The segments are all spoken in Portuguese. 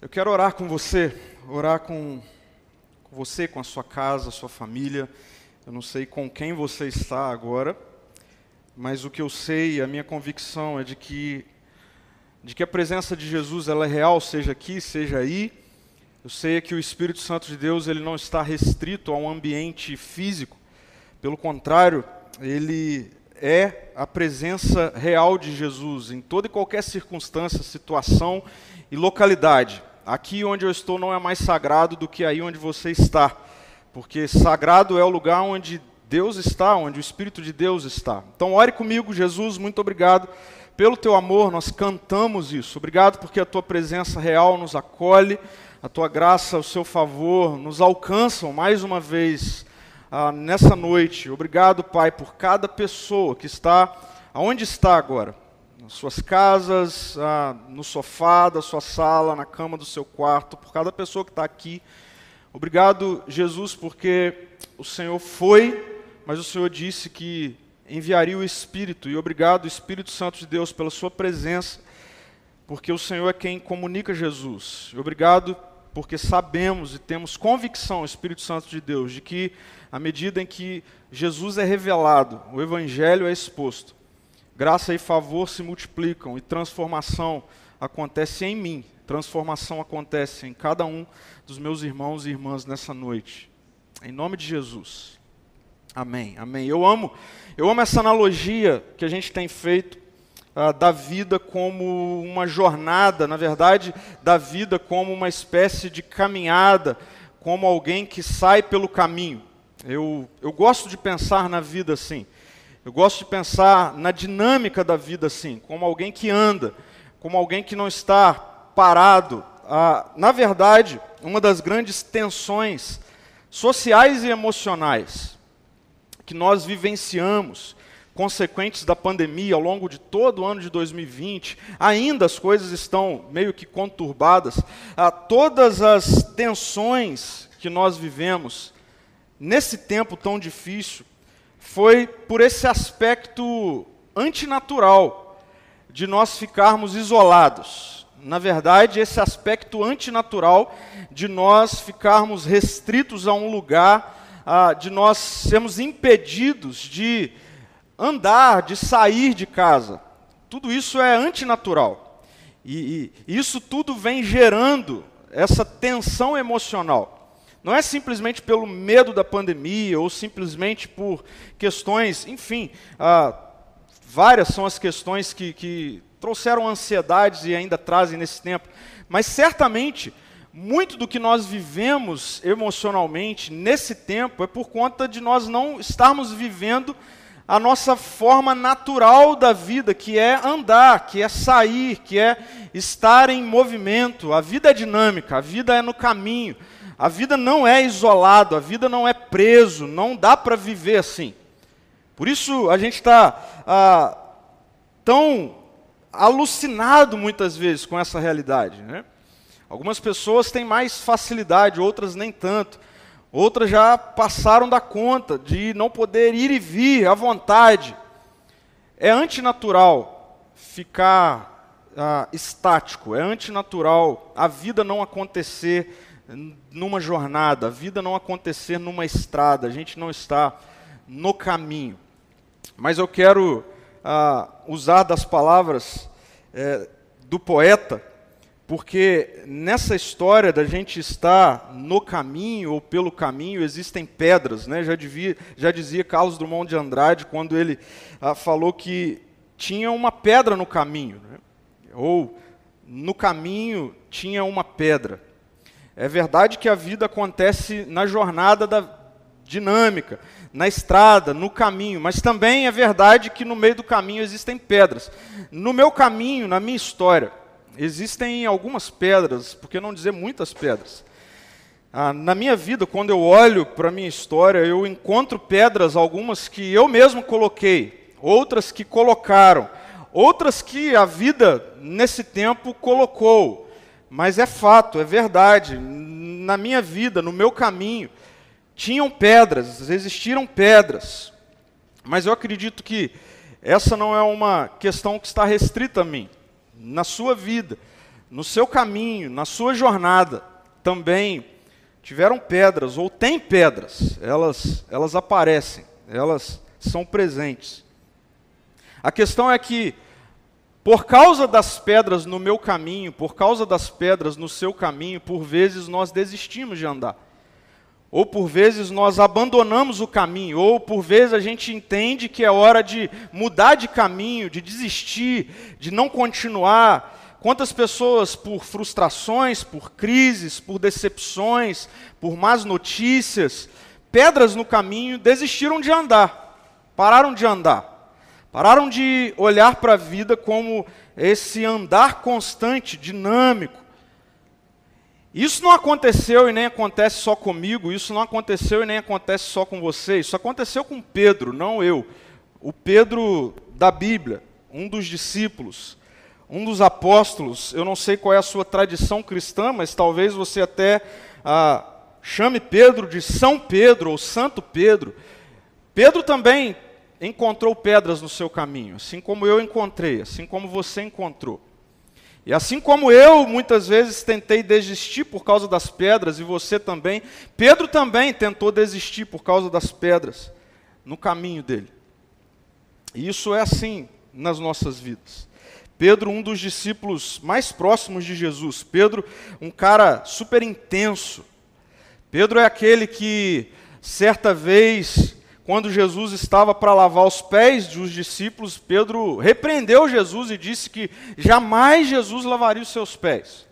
Eu quero orar com você, orar com, com você, com a sua casa, a sua família. Eu não sei com quem você está agora, mas o que eu sei, a minha convicção é de que de que a presença de Jesus ela é real, seja aqui, seja aí. Eu sei que o Espírito Santo de Deus ele não está restrito a um ambiente físico. Pelo contrário, ele é a presença real de Jesus em toda e qualquer circunstância, situação e localidade. Aqui onde eu estou não é mais sagrado do que aí onde você está, porque sagrado é o lugar onde Deus está, onde o Espírito de Deus está. Então, ore comigo, Jesus, muito obrigado pelo teu amor, nós cantamos isso. Obrigado porque a tua presença real nos acolhe, a tua graça, o seu favor nos alcançam mais uma vez ah, nessa noite. Obrigado, Pai, por cada pessoa que está aonde está agora, nas suas casas, ah, no sofá da sua sala, na cama do seu quarto, por cada pessoa que está aqui. Obrigado, Jesus, porque o Senhor foi, mas o Senhor disse que enviaria o Espírito. E obrigado, Espírito Santo de Deus, pela sua presença, porque o Senhor é quem comunica Jesus. Obrigado porque sabemos e temos convicção, Espírito Santo de Deus, de que à medida em que Jesus é revelado, o Evangelho é exposto, graça e favor se multiplicam e transformação acontece em mim, transformação acontece em cada um dos meus irmãos e irmãs nessa noite. Em nome de Jesus. Amém. Amém. Eu amo eu amo essa analogia que a gente tem feito uh, da vida como uma jornada, na verdade, da vida como uma espécie de caminhada, como alguém que sai pelo caminho. Eu, eu gosto de pensar na vida assim. Eu gosto de pensar na dinâmica da vida assim, como alguém que anda, como alguém que não está parado. Ah, na verdade, uma das grandes tensões sociais e emocionais que nós vivenciamos, consequentes da pandemia ao longo de todo o ano de 2020, ainda as coisas estão meio que conturbadas. Ah, todas as tensões que nós vivemos nesse tempo tão difícil foi por esse aspecto antinatural de nós ficarmos isolados. Na verdade, esse aspecto antinatural de nós ficarmos restritos a um lugar ah, de nós sermos impedidos de andar, de sair de casa. Tudo isso é antinatural. E, e isso tudo vem gerando essa tensão emocional. Não é simplesmente pelo medo da pandemia ou simplesmente por questões, enfim, ah, várias são as questões que, que trouxeram ansiedades e ainda trazem nesse tempo, mas certamente muito do que nós vivemos emocionalmente nesse tempo é por conta de nós não estarmos vivendo a nossa forma natural da vida, que é andar, que é sair, que é estar em movimento. A vida é dinâmica, a vida é no caminho. A vida não é isolado, a vida não é preso, não dá para viver assim. Por isso a gente está ah, tão alucinado muitas vezes com essa realidade. Né? Algumas pessoas têm mais facilidade, outras nem tanto. Outras já passaram da conta de não poder ir e vir à vontade. É antinatural ficar ah, estático, é antinatural a vida não acontecer numa jornada, a vida não acontecer numa estrada, a gente não está no caminho. Mas eu quero ah, usar das palavras é, do poeta porque nessa história da gente estar no caminho ou pelo caminho, existem pedras. Né? Já, devia, já dizia Carlos Drummond de Andrade quando ele ah, falou que tinha uma pedra no caminho. Né? Ou no caminho tinha uma pedra. É verdade que a vida acontece na jornada da dinâmica, na estrada, no caminho, mas também é verdade que no meio do caminho existem pedras. No meu caminho, na minha história, existem algumas pedras, por que não dizer muitas pedras? Ah, na minha vida, quando eu olho para a minha história, eu encontro pedras, algumas que eu mesmo coloquei, outras que colocaram, outras que a vida nesse tempo colocou. Mas é fato, é verdade. na minha vida, no meu caminho, tinham pedras, existiram pedras. Mas eu acredito que essa não é uma questão que está restrita a mim. Na sua vida, no seu caminho, na sua jornada, também tiveram pedras ou têm pedras. Elas, elas aparecem, elas são presentes. A questão é que, por causa das pedras no meu caminho, por causa das pedras no seu caminho, por vezes nós desistimos de andar. Ou por vezes nós abandonamos o caminho, ou por vezes a gente entende que é hora de mudar de caminho, de desistir, de não continuar. Quantas pessoas, por frustrações, por crises, por decepções, por más notícias, pedras no caminho, desistiram de andar, pararam de andar. Pararam de olhar para a vida como esse andar constante, dinâmico. Isso não aconteceu e nem acontece só comigo, isso não aconteceu e nem acontece só com você, isso aconteceu com Pedro, não eu. O Pedro da Bíblia, um dos discípulos, um dos apóstolos, eu não sei qual é a sua tradição cristã, mas talvez você até ah, chame Pedro de São Pedro ou Santo Pedro. Pedro também encontrou pedras no seu caminho, assim como eu encontrei, assim como você encontrou. E assim como eu muitas vezes tentei desistir por causa das pedras, e você também, Pedro também tentou desistir por causa das pedras no caminho dele. E isso é assim nas nossas vidas. Pedro, um dos discípulos mais próximos de Jesus. Pedro, um cara super intenso. Pedro é aquele que, certa vez, quando Jesus estava para lavar os pés dos discípulos, Pedro repreendeu Jesus e disse que jamais Jesus lavaria os seus pés.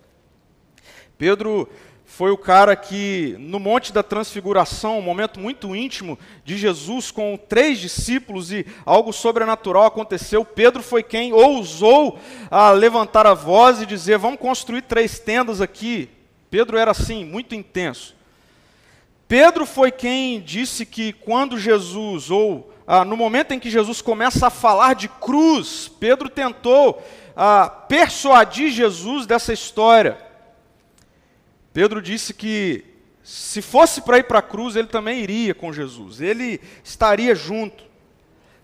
Pedro foi o cara que, no Monte da Transfiguração, um momento muito íntimo de Jesus com três discípulos e algo sobrenatural aconteceu. Pedro foi quem ousou a levantar a voz e dizer: Vamos construir três tendas aqui. Pedro era assim, muito intenso. Pedro foi quem disse que quando Jesus, ou ah, no momento em que Jesus começa a falar de cruz, Pedro tentou ah, persuadir Jesus dessa história. Pedro disse que se fosse para ir para a cruz, ele também iria com Jesus, ele estaria junto.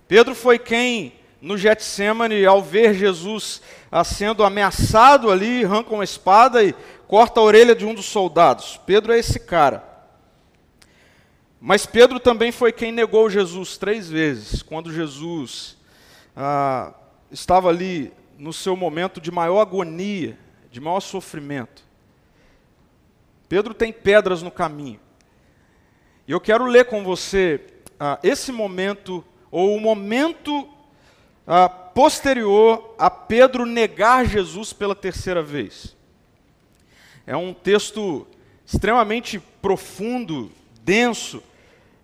Pedro foi quem, no Getsemane, ao ver Jesus ah, sendo ameaçado ali, arranca uma espada e corta a orelha de um dos soldados. Pedro é esse cara. Mas Pedro também foi quem negou Jesus três vezes, quando Jesus ah, estava ali no seu momento de maior agonia, de maior sofrimento. Pedro tem pedras no caminho. E eu quero ler com você ah, esse momento, ou o momento ah, posterior a Pedro negar Jesus pela terceira vez. É um texto extremamente profundo, denso,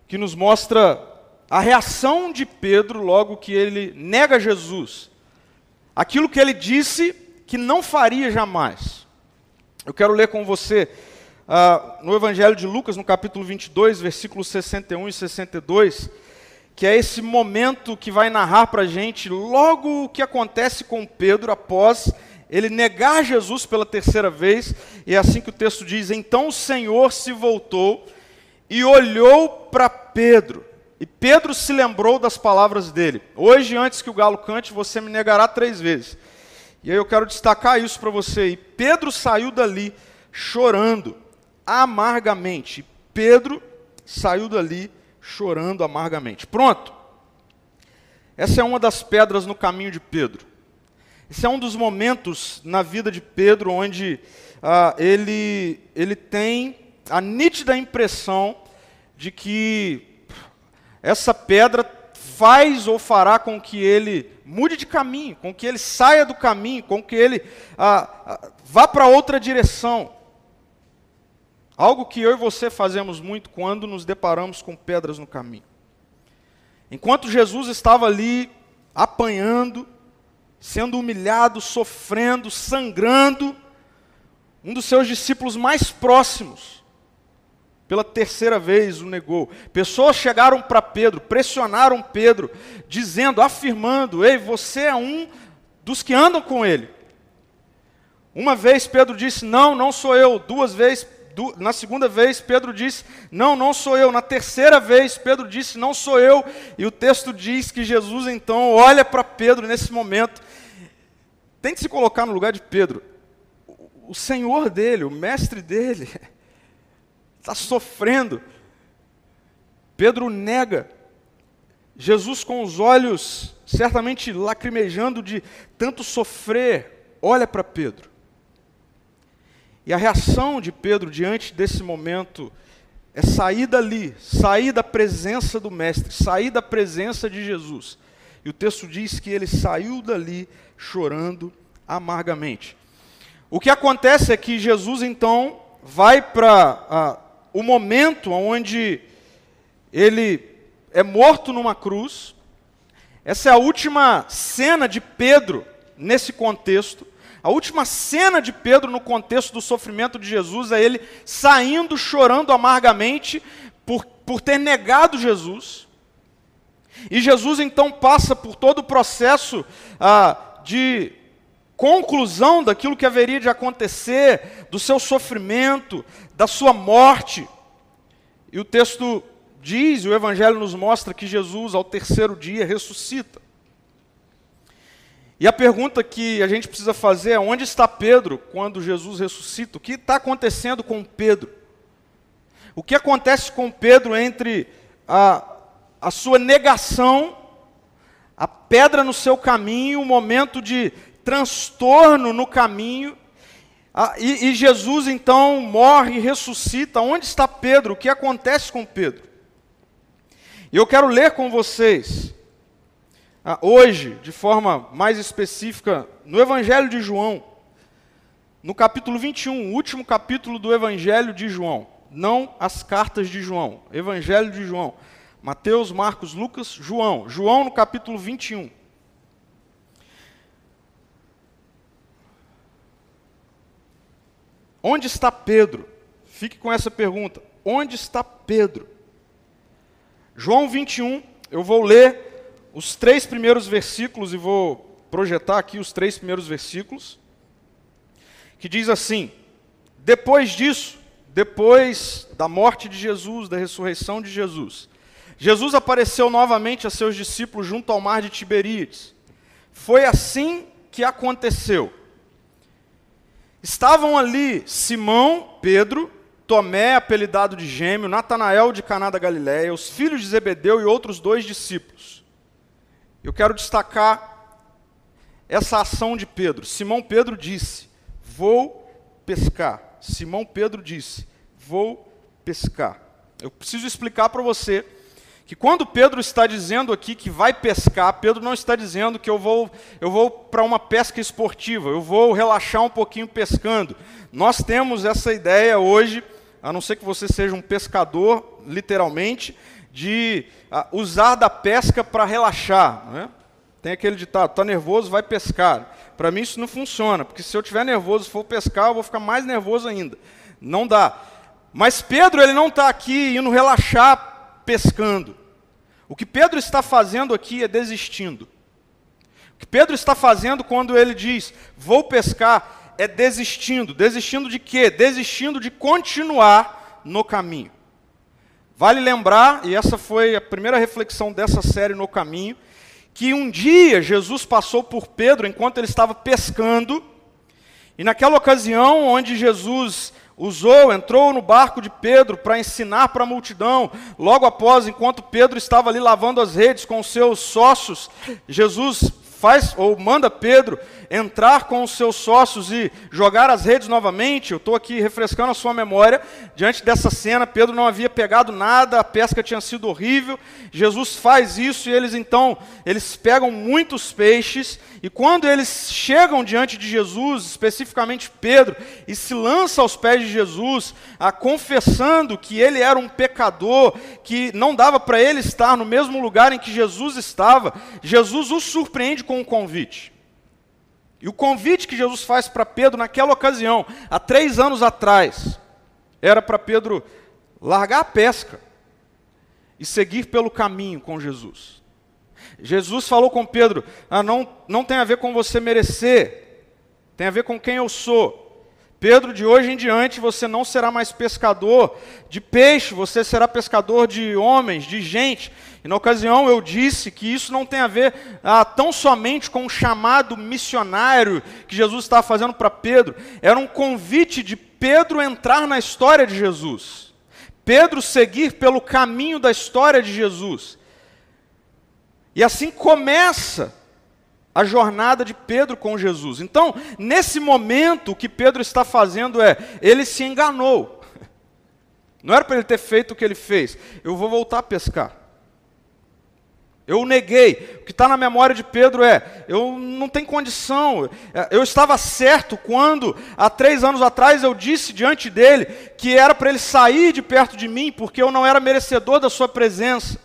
que nos mostra a reação de Pedro logo que ele nega Jesus. Aquilo que ele disse que não faria jamais. Eu quero ler com você uh, no Evangelho de Lucas, no capítulo 22, versículos 61 e 62, que é esse momento que vai narrar para a gente logo o que acontece com Pedro após ele negar Jesus pela terceira vez, e é assim que o texto diz: Então o Senhor se voltou e olhou para Pedro. E Pedro se lembrou das palavras dele. Hoje, antes que o galo cante, você me negará três vezes. E aí eu quero destacar isso para você. E Pedro saiu dali chorando amargamente. Pedro saiu dali chorando amargamente. Pronto. Essa é uma das pedras no caminho de Pedro. Esse é um dos momentos na vida de Pedro onde ah, ele, ele tem a nítida impressão de que essa pedra faz ou fará com que ele mude de caminho, com que ele saia do caminho, com que ele ah, ah, vá para outra direção. Algo que eu e você fazemos muito quando nos deparamos com pedras no caminho. Enquanto Jesus estava ali apanhando, sendo humilhado, sofrendo, sangrando, um dos seus discípulos mais próximos pela terceira vez o negou. Pessoas chegaram para Pedro, pressionaram Pedro, dizendo, afirmando: Ei, você é um dos que andam com ele. Uma vez Pedro disse: Não, não sou eu. Duas vezes na segunda vez, Pedro disse: Não, não sou eu. Na terceira vez, Pedro disse: Não sou eu. E o texto diz que Jesus então olha para Pedro nesse momento. Tente se colocar no lugar de Pedro. O Senhor dele, o mestre dele, está sofrendo. Pedro nega. Jesus, com os olhos certamente lacrimejando de tanto sofrer, olha para Pedro. E a reação de Pedro diante desse momento é sair dali, sair da presença do Mestre, sair da presença de Jesus. E o texto diz que ele saiu dali chorando amargamente. O que acontece é que Jesus então vai para o momento onde ele é morto numa cruz. Essa é a última cena de Pedro nesse contexto. A última cena de Pedro no contexto do sofrimento de Jesus é ele saindo chorando amargamente por, por ter negado Jesus. E Jesus então passa por todo o processo ah, de conclusão daquilo que haveria de acontecer, do seu sofrimento, da sua morte. E o texto diz, o Evangelho nos mostra que Jesus, ao terceiro dia, ressuscita. E a pergunta que a gente precisa fazer é: onde está Pedro quando Jesus ressuscita? O que está acontecendo com Pedro? O que acontece com Pedro entre a, a sua negação, a pedra no seu caminho, o momento de transtorno no caminho, a, e, e Jesus então morre e ressuscita? Onde está Pedro? O que acontece com Pedro? E eu quero ler com vocês ah, hoje, de forma mais específica, no Evangelho de João, no capítulo 21, o último capítulo do Evangelho de João, não as cartas de João, Evangelho de João. Mateus, Marcos, Lucas, João. João no capítulo 21. Onde está Pedro? Fique com essa pergunta. Onde está Pedro? João 21, eu vou ler os três primeiros versículos e vou projetar aqui os três primeiros versículos, que diz assim: Depois disso, depois da morte de Jesus, da ressurreição de Jesus, Jesus apareceu novamente a seus discípulos junto ao mar de Tiberíades. Foi assim que aconteceu. Estavam ali Simão, Pedro, Tomé, apelidado de Gêmeo, Natanael de Caná da Galiléia, os filhos de Zebedeu e outros dois discípulos. Eu quero destacar essa ação de Pedro. Simão Pedro disse: Vou pescar. Simão Pedro disse: Vou pescar. Eu preciso explicar para você que quando Pedro está dizendo aqui que vai pescar, Pedro não está dizendo que eu vou, eu vou para uma pesca esportiva, eu vou relaxar um pouquinho pescando. Nós temos essa ideia hoje, a não ser que você seja um pescador, literalmente, de uh, usar da pesca para relaxar. Né? Tem aquele ditado, está nervoso, vai pescar. Para mim isso não funciona, porque se eu estiver nervoso e for pescar, eu vou ficar mais nervoso ainda. Não dá. Mas Pedro ele não está aqui indo relaxar pescando. O que Pedro está fazendo aqui é desistindo. O que Pedro está fazendo quando ele diz, vou pescar, é desistindo. Desistindo de quê? Desistindo de continuar no caminho. Vale lembrar, e essa foi a primeira reflexão dessa série no caminho, que um dia Jesus passou por Pedro enquanto ele estava pescando, e naquela ocasião onde Jesus usou, entrou no barco de Pedro para ensinar para a multidão, logo após, enquanto Pedro estava ali lavando as redes com os seus sócios, Jesus faz ou manda Pedro entrar com os seus sócios e jogar as redes novamente. Eu estou aqui refrescando a sua memória. Diante dessa cena, Pedro não havia pegado nada, a pesca tinha sido horrível. Jesus faz isso e eles então, eles pegam muitos peixes e quando eles chegam diante de Jesus, especificamente Pedro, e se lança aos pés de Jesus, a confessando que ele era um pecador, que não dava para ele estar no mesmo lugar em que Jesus estava, Jesus o surpreende com um convite. E o convite que Jesus faz para Pedro naquela ocasião, há três anos atrás, era para Pedro largar a pesca e seguir pelo caminho com Jesus. Jesus falou com Pedro: ah, não, não tem a ver com você merecer, tem a ver com quem eu sou. Pedro, de hoje em diante você não será mais pescador de peixe, você será pescador de homens, de gente. E na ocasião eu disse que isso não tem a ver ah, tão somente com o chamado missionário que Jesus estava fazendo para Pedro, era um convite de Pedro entrar na história de Jesus. Pedro seguir pelo caminho da história de Jesus. E assim começa a jornada de Pedro com Jesus. Então, nesse momento, o que Pedro está fazendo é, ele se enganou. Não era para ele ter feito o que ele fez. Eu vou voltar a pescar. Eu o neguei. O que está na memória de Pedro é: eu não tenho condição. Eu estava certo quando, há três anos atrás, eu disse diante dele que era para ele sair de perto de mim, porque eu não era merecedor da sua presença.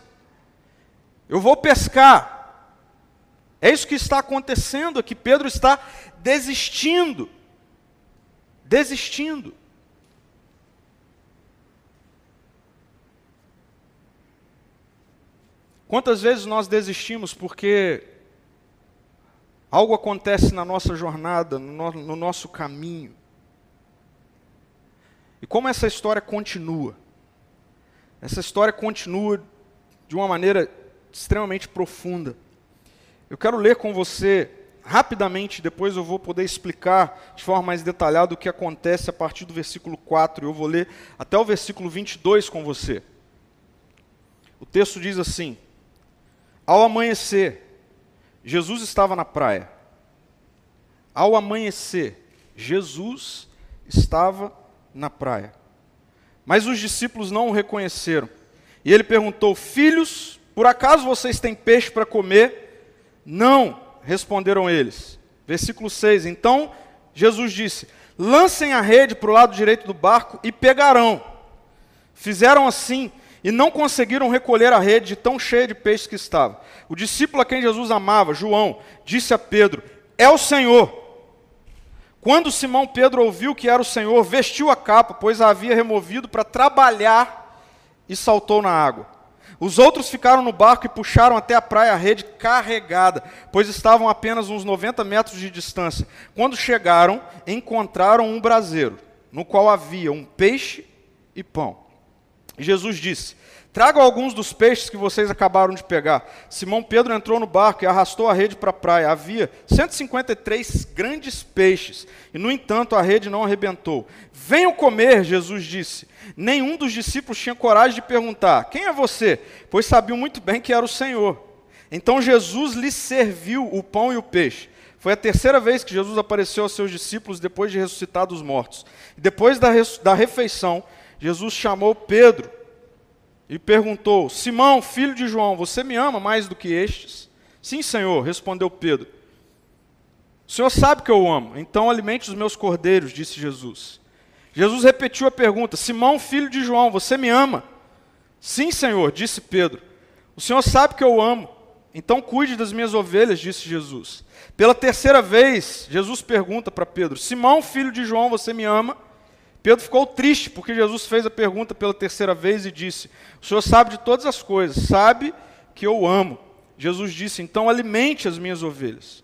Eu vou pescar. É isso que está acontecendo aqui. Pedro está desistindo. Desistindo. Quantas vezes nós desistimos porque algo acontece na nossa jornada, no, no nosso caminho? E como essa história continua? Essa história continua de uma maneira extremamente profunda. Eu quero ler com você rapidamente, depois eu vou poder explicar de forma mais detalhada o que acontece a partir do versículo 4. Eu vou ler até o versículo 22 com você. O texto diz assim: Ao amanhecer, Jesus estava na praia. Ao amanhecer, Jesus estava na praia. Mas os discípulos não o reconheceram. E ele perguntou: Filhos, por acaso vocês têm peixe para comer? Não, responderam eles. Versículo 6. Então Jesus disse: Lancem a rede para o lado direito do barco e pegarão. Fizeram assim e não conseguiram recolher a rede de tão cheia de peixes que estava. O discípulo a quem Jesus amava, João, disse a Pedro: É o Senhor. Quando Simão Pedro ouviu que era o Senhor, vestiu a capa, pois a havia removido para trabalhar e saltou na água. Os outros ficaram no barco e puxaram até a praia a rede carregada, pois estavam apenas uns 90 metros de distância. Quando chegaram, encontraram um braseiro, no qual havia um peixe e pão. Jesus disse: Tragam alguns dos peixes que vocês acabaram de pegar. Simão Pedro entrou no barco e arrastou a rede para a praia. Havia 153 grandes peixes, e no entanto a rede não arrebentou. Venham comer, Jesus disse. Nenhum dos discípulos tinha coragem de perguntar: Quem é você? Pois sabiam muito bem que era o Senhor. Então Jesus lhes serviu o pão e o peixe. Foi a terceira vez que Jesus apareceu aos seus discípulos depois de ressuscitar dos mortos. depois da, da refeição, Jesus chamou Pedro e perguntou: Simão, filho de João, você me ama mais do que estes? Sim, Senhor, respondeu Pedro. O Senhor sabe que eu o amo, então alimente os meus cordeiros, disse Jesus. Jesus repetiu a pergunta: Simão, filho de João, você me ama? Sim, Senhor, disse Pedro. O Senhor sabe que eu o amo, então cuide das minhas ovelhas, disse Jesus. Pela terceira vez, Jesus pergunta para Pedro: Simão, filho de João, você me ama? Pedro ficou triste porque Jesus fez a pergunta pela terceira vez e disse: O Senhor sabe de todas as coisas, sabe que eu amo. Jesus disse: Então alimente as minhas ovelhas.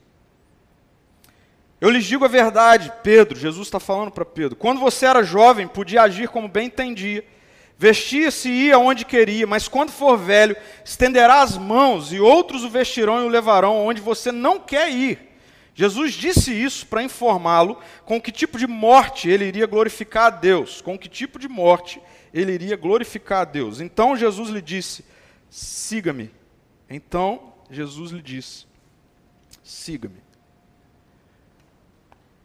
Eu lhes digo a verdade, Pedro, Jesus está falando para Pedro. Quando você era jovem, podia agir como bem entendia, vestia-se e ia onde queria, mas quando for velho, estenderá as mãos e outros o vestirão e o levarão onde você não quer ir. Jesus disse isso para informá-lo com que tipo de morte ele iria glorificar a Deus, com que tipo de morte ele iria glorificar a Deus. Então Jesus lhe disse: siga-me. Então Jesus lhe disse: siga-me.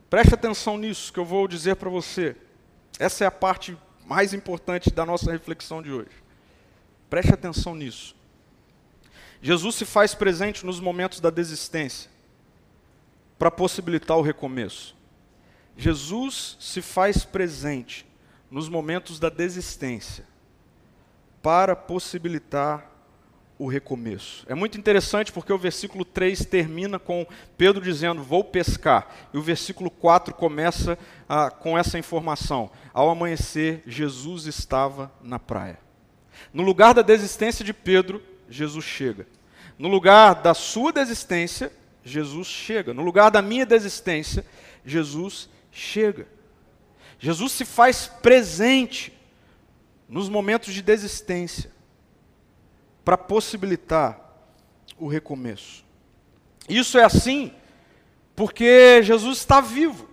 Preste atenção nisso que eu vou dizer para você. Essa é a parte mais importante da nossa reflexão de hoje. Preste atenção nisso. Jesus se faz presente nos momentos da desistência para possibilitar o recomeço. Jesus se faz presente nos momentos da desistência para possibilitar o recomeço. É muito interessante porque o versículo 3 termina com Pedro dizendo: Vou pescar. E o versículo 4 começa ah, com essa informação: Ao amanhecer, Jesus estava na praia. No lugar da desistência de Pedro, Jesus chega. No lugar da sua desistência, Jesus chega. No lugar da minha desistência, Jesus chega. Jesus se faz presente nos momentos de desistência para possibilitar o recomeço. Isso é assim porque Jesus está vivo.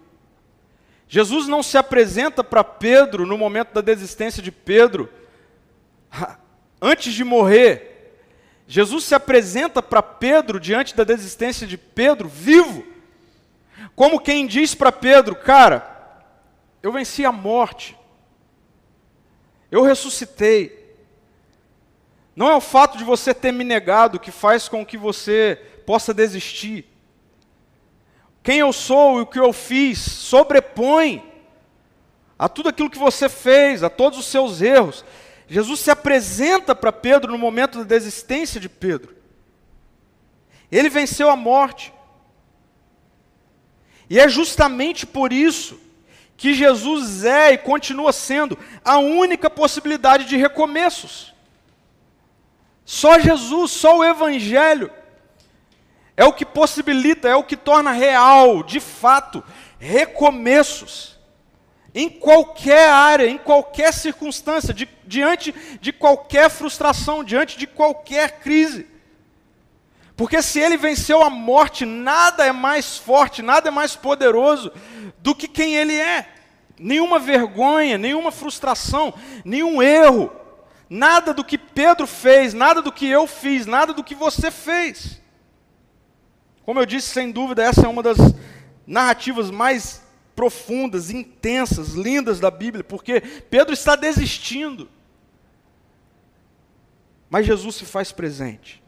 Jesus não se apresenta para Pedro no momento da desistência de Pedro, antes de morrer. Jesus se apresenta para Pedro diante da desistência de Pedro, vivo. Como quem diz para Pedro: Cara, eu venci a morte, eu ressuscitei. Não é o fato de você ter me negado que faz com que você possa desistir. Quem eu sou e o que eu fiz sobrepõe a tudo aquilo que você fez, a todos os seus erros. Jesus se apresenta para Pedro no momento da desistência de Pedro. Ele venceu a morte. E é justamente por isso que Jesus é e continua sendo a única possibilidade de recomeços. Só Jesus, só o Evangelho é o que possibilita, é o que torna real, de fato, recomeços. Em qualquer área, em qualquer circunstância, de, diante de qualquer frustração, diante de qualquer crise. Porque se ele venceu a morte, nada é mais forte, nada é mais poderoso do que quem ele é. Nenhuma vergonha, nenhuma frustração, nenhum erro, nada do que Pedro fez, nada do que eu fiz, nada do que você fez. Como eu disse, sem dúvida, essa é uma das narrativas mais profundas, intensas, lindas da Bíblia, porque Pedro está desistindo. Mas Jesus se faz presente.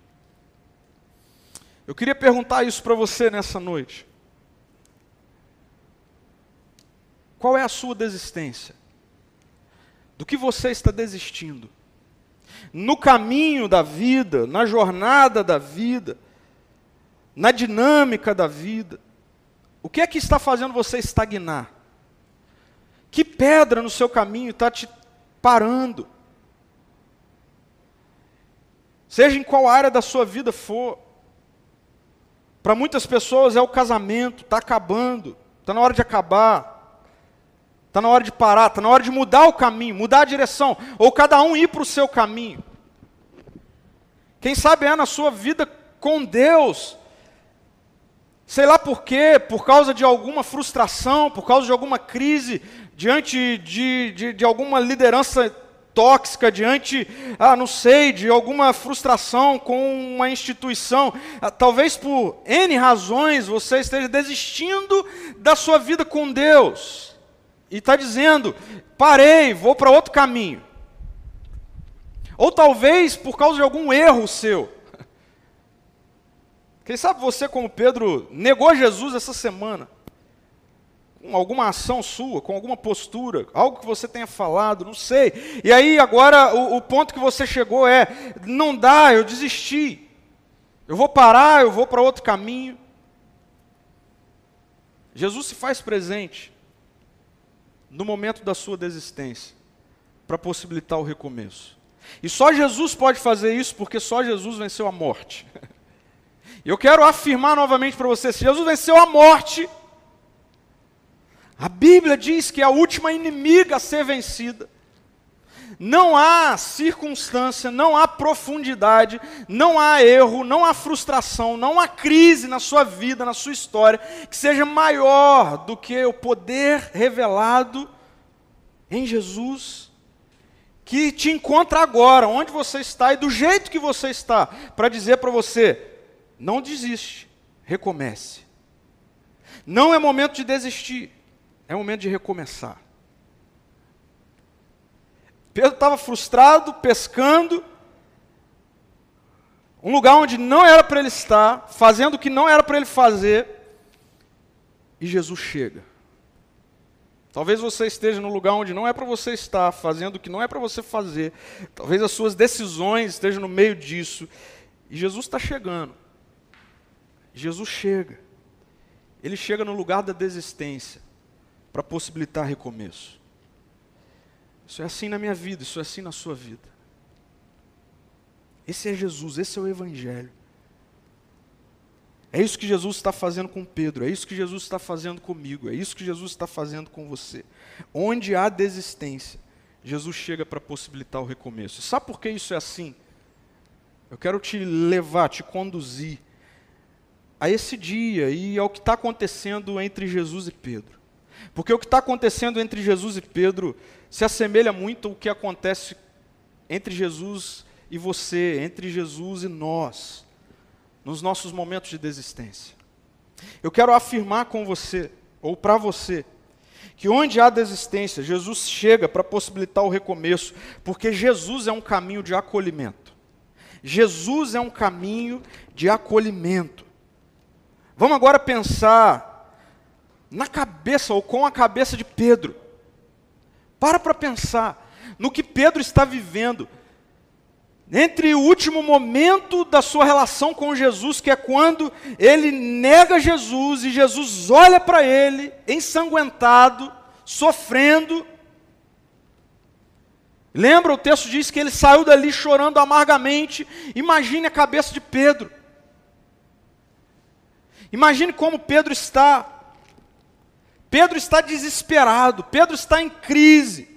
Eu queria perguntar isso para você nessa noite. Qual é a sua desistência? Do que você está desistindo? No caminho da vida, na jornada da vida, na dinâmica da vida, o que é que está fazendo você estagnar? Que pedra no seu caminho está te parando? Seja em qual área da sua vida for, para muitas pessoas é o casamento, está acabando, está na hora de acabar, está na hora de parar, está na hora de mudar o caminho, mudar a direção, ou cada um ir para o seu caminho. Quem sabe é na sua vida com Deus, sei lá por quê, por causa de alguma frustração, por causa de alguma crise, diante de, de, de alguma liderança tóxica, diante, ah, não sei, de alguma frustração com uma instituição, ah, talvez por N razões você esteja desistindo da sua vida com Deus e está dizendo: parei, vou para outro caminho. Ou talvez por causa de algum erro seu. Quem sabe você, como Pedro, negou Jesus essa semana com alguma ação sua, com alguma postura, algo que você tenha falado, não sei. E aí agora o, o ponto que você chegou é: não dá, eu desisti. Eu vou parar, eu vou para outro caminho. Jesus se faz presente no momento da sua desistência para possibilitar o recomeço. E só Jesus pode fazer isso porque só Jesus venceu a morte. Eu quero afirmar novamente para você: se Jesus venceu a morte, a Bíblia diz que é a última inimiga a ser vencida. Não há circunstância, não há profundidade, não há erro, não há frustração, não há crise na sua vida, na sua história, que seja maior do que o poder revelado em Jesus, que te encontra agora, onde você está e do jeito que você está, para dizer para você: não desiste, recomece. Não é momento de desistir. É momento de recomeçar. Pedro estava frustrado, pescando, um lugar onde não era para ele estar, fazendo o que não era para ele fazer, e Jesus chega. Talvez você esteja no lugar onde não é para você estar, fazendo o que não é para você fazer. Talvez as suas decisões estejam no meio disso. E Jesus está chegando. Jesus chega. Ele chega no lugar da desistência para possibilitar recomeço. Isso é assim na minha vida, isso é assim na sua vida. Esse é Jesus, esse é o Evangelho. É isso que Jesus está fazendo com Pedro, é isso que Jesus está fazendo comigo, é isso que Jesus está fazendo com você. Onde há desistência, Jesus chega para possibilitar o recomeço. Sabe por que isso é assim? Eu quero te levar, te conduzir a esse dia e ao que está acontecendo entre Jesus e Pedro. Porque o que está acontecendo entre Jesus e Pedro se assemelha muito ao que acontece entre Jesus e você, entre Jesus e nós nos nossos momentos de desistência. Eu quero afirmar com você, ou para você, que onde há desistência, Jesus chega para possibilitar o recomeço, porque Jesus é um caminho de acolhimento. Jesus é um caminho de acolhimento. Vamos agora pensar na cabeça ou com a cabeça de Pedro. Para para pensar no que Pedro está vivendo entre o último momento da sua relação com Jesus, que é quando ele nega Jesus e Jesus olha para ele, ensanguentado, sofrendo. Lembra, o texto diz que ele saiu dali chorando amargamente. Imagine a cabeça de Pedro. Imagine como Pedro está. Pedro está desesperado, Pedro está em crise.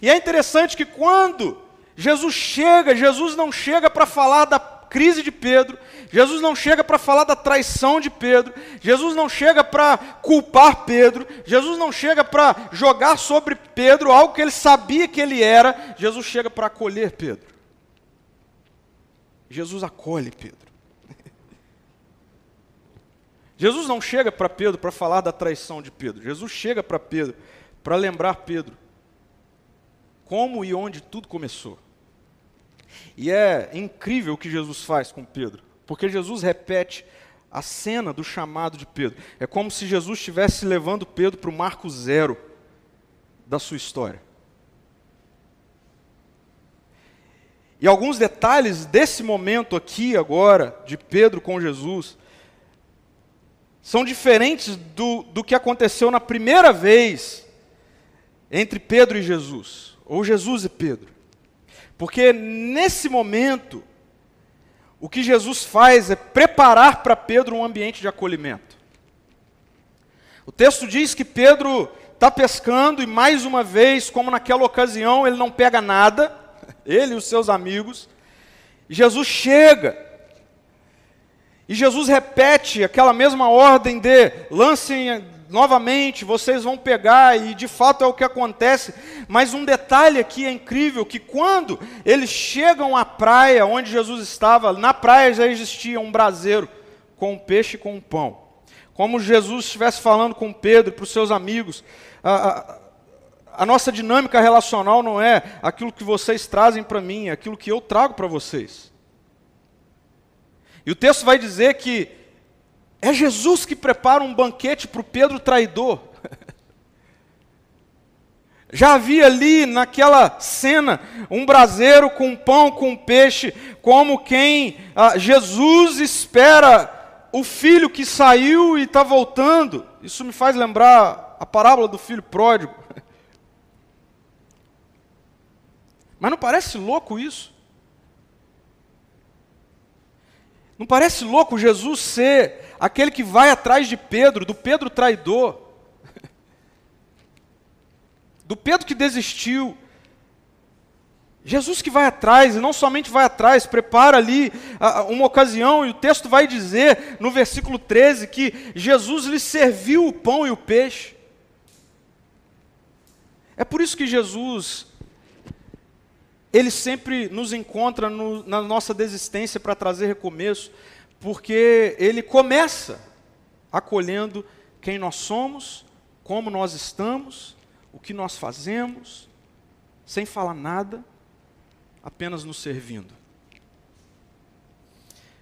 E é interessante que quando Jesus chega, Jesus não chega para falar da crise de Pedro, Jesus não chega para falar da traição de Pedro, Jesus não chega para culpar Pedro, Jesus não chega para jogar sobre Pedro algo que ele sabia que ele era, Jesus chega para acolher Pedro. Jesus acolhe Pedro. Jesus não chega para Pedro para falar da traição de Pedro, Jesus chega para Pedro para lembrar Pedro como e onde tudo começou. E é incrível o que Jesus faz com Pedro, porque Jesus repete a cena do chamado de Pedro. É como se Jesus estivesse levando Pedro para o marco zero da sua história. E alguns detalhes desse momento aqui, agora, de Pedro com Jesus, são diferentes do, do que aconteceu na primeira vez entre Pedro e Jesus, ou Jesus e Pedro. Porque nesse momento, o que Jesus faz é preparar para Pedro um ambiente de acolhimento. O texto diz que Pedro está pescando e mais uma vez, como naquela ocasião, ele não pega nada, ele e os seus amigos. Jesus chega. E Jesus repete aquela mesma ordem de lancem novamente, vocês vão pegar, e de fato é o que acontece. Mas um detalhe aqui é incrível: que quando eles chegam à praia onde Jesus estava, na praia já existia um braseiro com um peixe e com um pão. Como Jesus estivesse falando com Pedro para os seus amigos. A, a, a nossa dinâmica relacional não é aquilo que vocês trazem para mim, é aquilo que eu trago para vocês. E o texto vai dizer que é Jesus que prepara um banquete para o Pedro traidor. Já havia ali naquela cena um braseiro com pão, com peixe, como quem ah, Jesus espera o filho que saiu e está voltando. Isso me faz lembrar a parábola do filho pródigo. Mas não parece louco isso? Não parece louco Jesus ser aquele que vai atrás de Pedro, do Pedro traidor, do Pedro que desistiu. Jesus que vai atrás, e não somente vai atrás, prepara ali uma ocasião, e o texto vai dizer no versículo 13 que Jesus lhe serviu o pão e o peixe. É por isso que Jesus, ele sempre nos encontra no, na nossa desistência para trazer recomeço, porque ele começa acolhendo quem nós somos, como nós estamos, o que nós fazemos, sem falar nada, apenas nos servindo.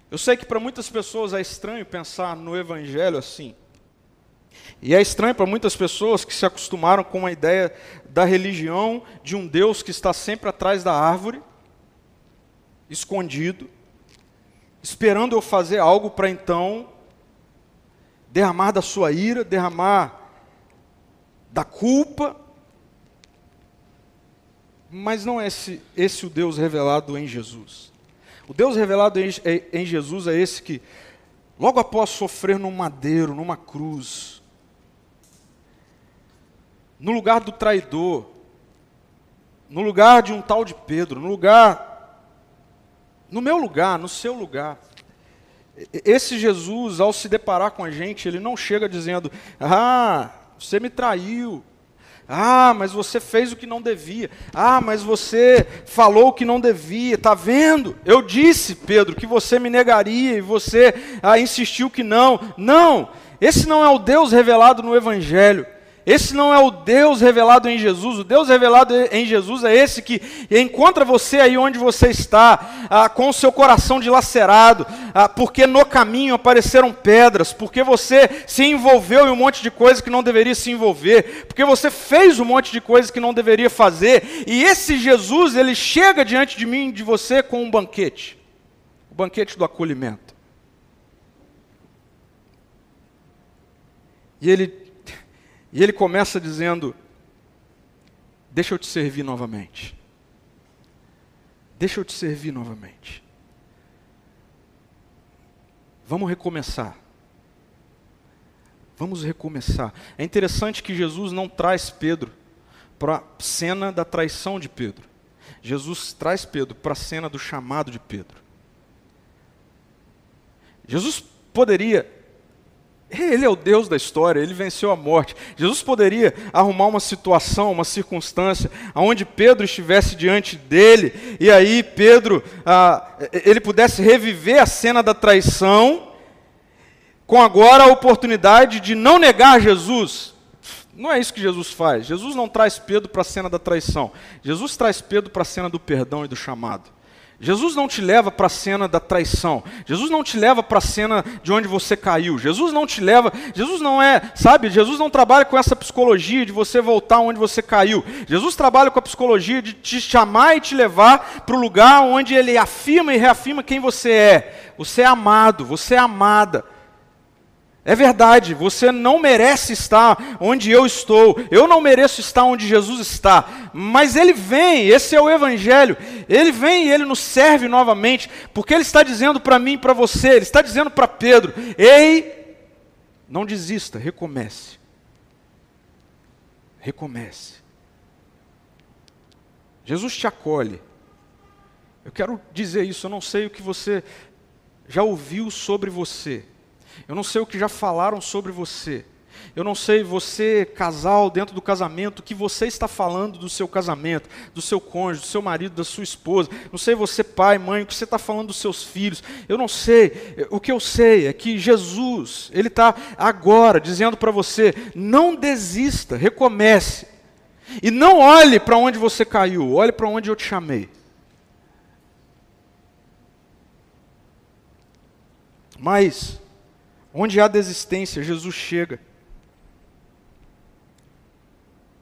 Eu sei que para muitas pessoas é estranho pensar no Evangelho assim. E é estranho para muitas pessoas que se acostumaram com a ideia da religião de um Deus que está sempre atrás da árvore, escondido, esperando eu fazer algo para então derramar da sua ira, derramar da culpa. Mas não é esse, esse o Deus revelado em Jesus. O Deus revelado em, em Jesus é esse que logo após sofrer num madeiro, numa cruz, no lugar do traidor, no lugar de um tal de Pedro, no lugar, no meu lugar, no seu lugar. Esse Jesus, ao se deparar com a gente, ele não chega dizendo: Ah, você me traiu. Ah, mas você fez o que não devia. Ah, mas você falou o que não devia. Está vendo? Eu disse, Pedro, que você me negaria e você ah, insistiu que não. Não, esse não é o Deus revelado no Evangelho. Esse não é o Deus revelado em Jesus. O Deus revelado em Jesus é esse que encontra você aí onde você está, ah, com o seu coração dilacerado, ah, porque no caminho apareceram pedras, porque você se envolveu em um monte de coisa que não deveria se envolver, porque você fez um monte de coisa que não deveria fazer. E esse Jesus, ele chega diante de mim, de você, com um banquete o banquete do acolhimento. E ele e ele começa dizendo: Deixa eu te servir novamente. Deixa eu te servir novamente. Vamos recomeçar. Vamos recomeçar. É interessante que Jesus não traz Pedro para a cena da traição de Pedro. Jesus traz Pedro para a cena do chamado de Pedro. Jesus poderia ele é o Deus da história, ele venceu a morte. Jesus poderia arrumar uma situação, uma circunstância, onde Pedro estivesse diante dele, e aí Pedro, ah, ele pudesse reviver a cena da traição, com agora a oportunidade de não negar Jesus. Não é isso que Jesus faz. Jesus não traz Pedro para a cena da traição. Jesus traz Pedro para a cena do perdão e do chamado. Jesus não te leva para a cena da traição. Jesus não te leva para a cena de onde você caiu. Jesus não te leva. Jesus não é, sabe? Jesus não trabalha com essa psicologia de você voltar onde você caiu. Jesus trabalha com a psicologia de te chamar e te levar para o lugar onde ele afirma e reafirma quem você é. Você é amado, você é amada. É verdade, você não merece estar onde eu estou, eu não mereço estar onde Jesus está, mas Ele vem, esse é o Evangelho, Ele vem e Ele nos serve novamente, porque Ele está dizendo para mim e para você, Ele está dizendo para Pedro: ei, não desista, recomece. Recomece. Jesus te acolhe. Eu quero dizer isso, eu não sei o que você já ouviu sobre você. Eu não sei o que já falaram sobre você. Eu não sei, você, casal, dentro do casamento, o que você está falando do seu casamento, do seu cônjuge, do seu marido, da sua esposa. Não sei, você, pai, mãe, o que você está falando dos seus filhos. Eu não sei. O que eu sei é que Jesus, Ele está agora dizendo para você: não desista, recomece. E não olhe para onde você caiu, olhe para onde eu te chamei. Mas Onde há desistência, Jesus chega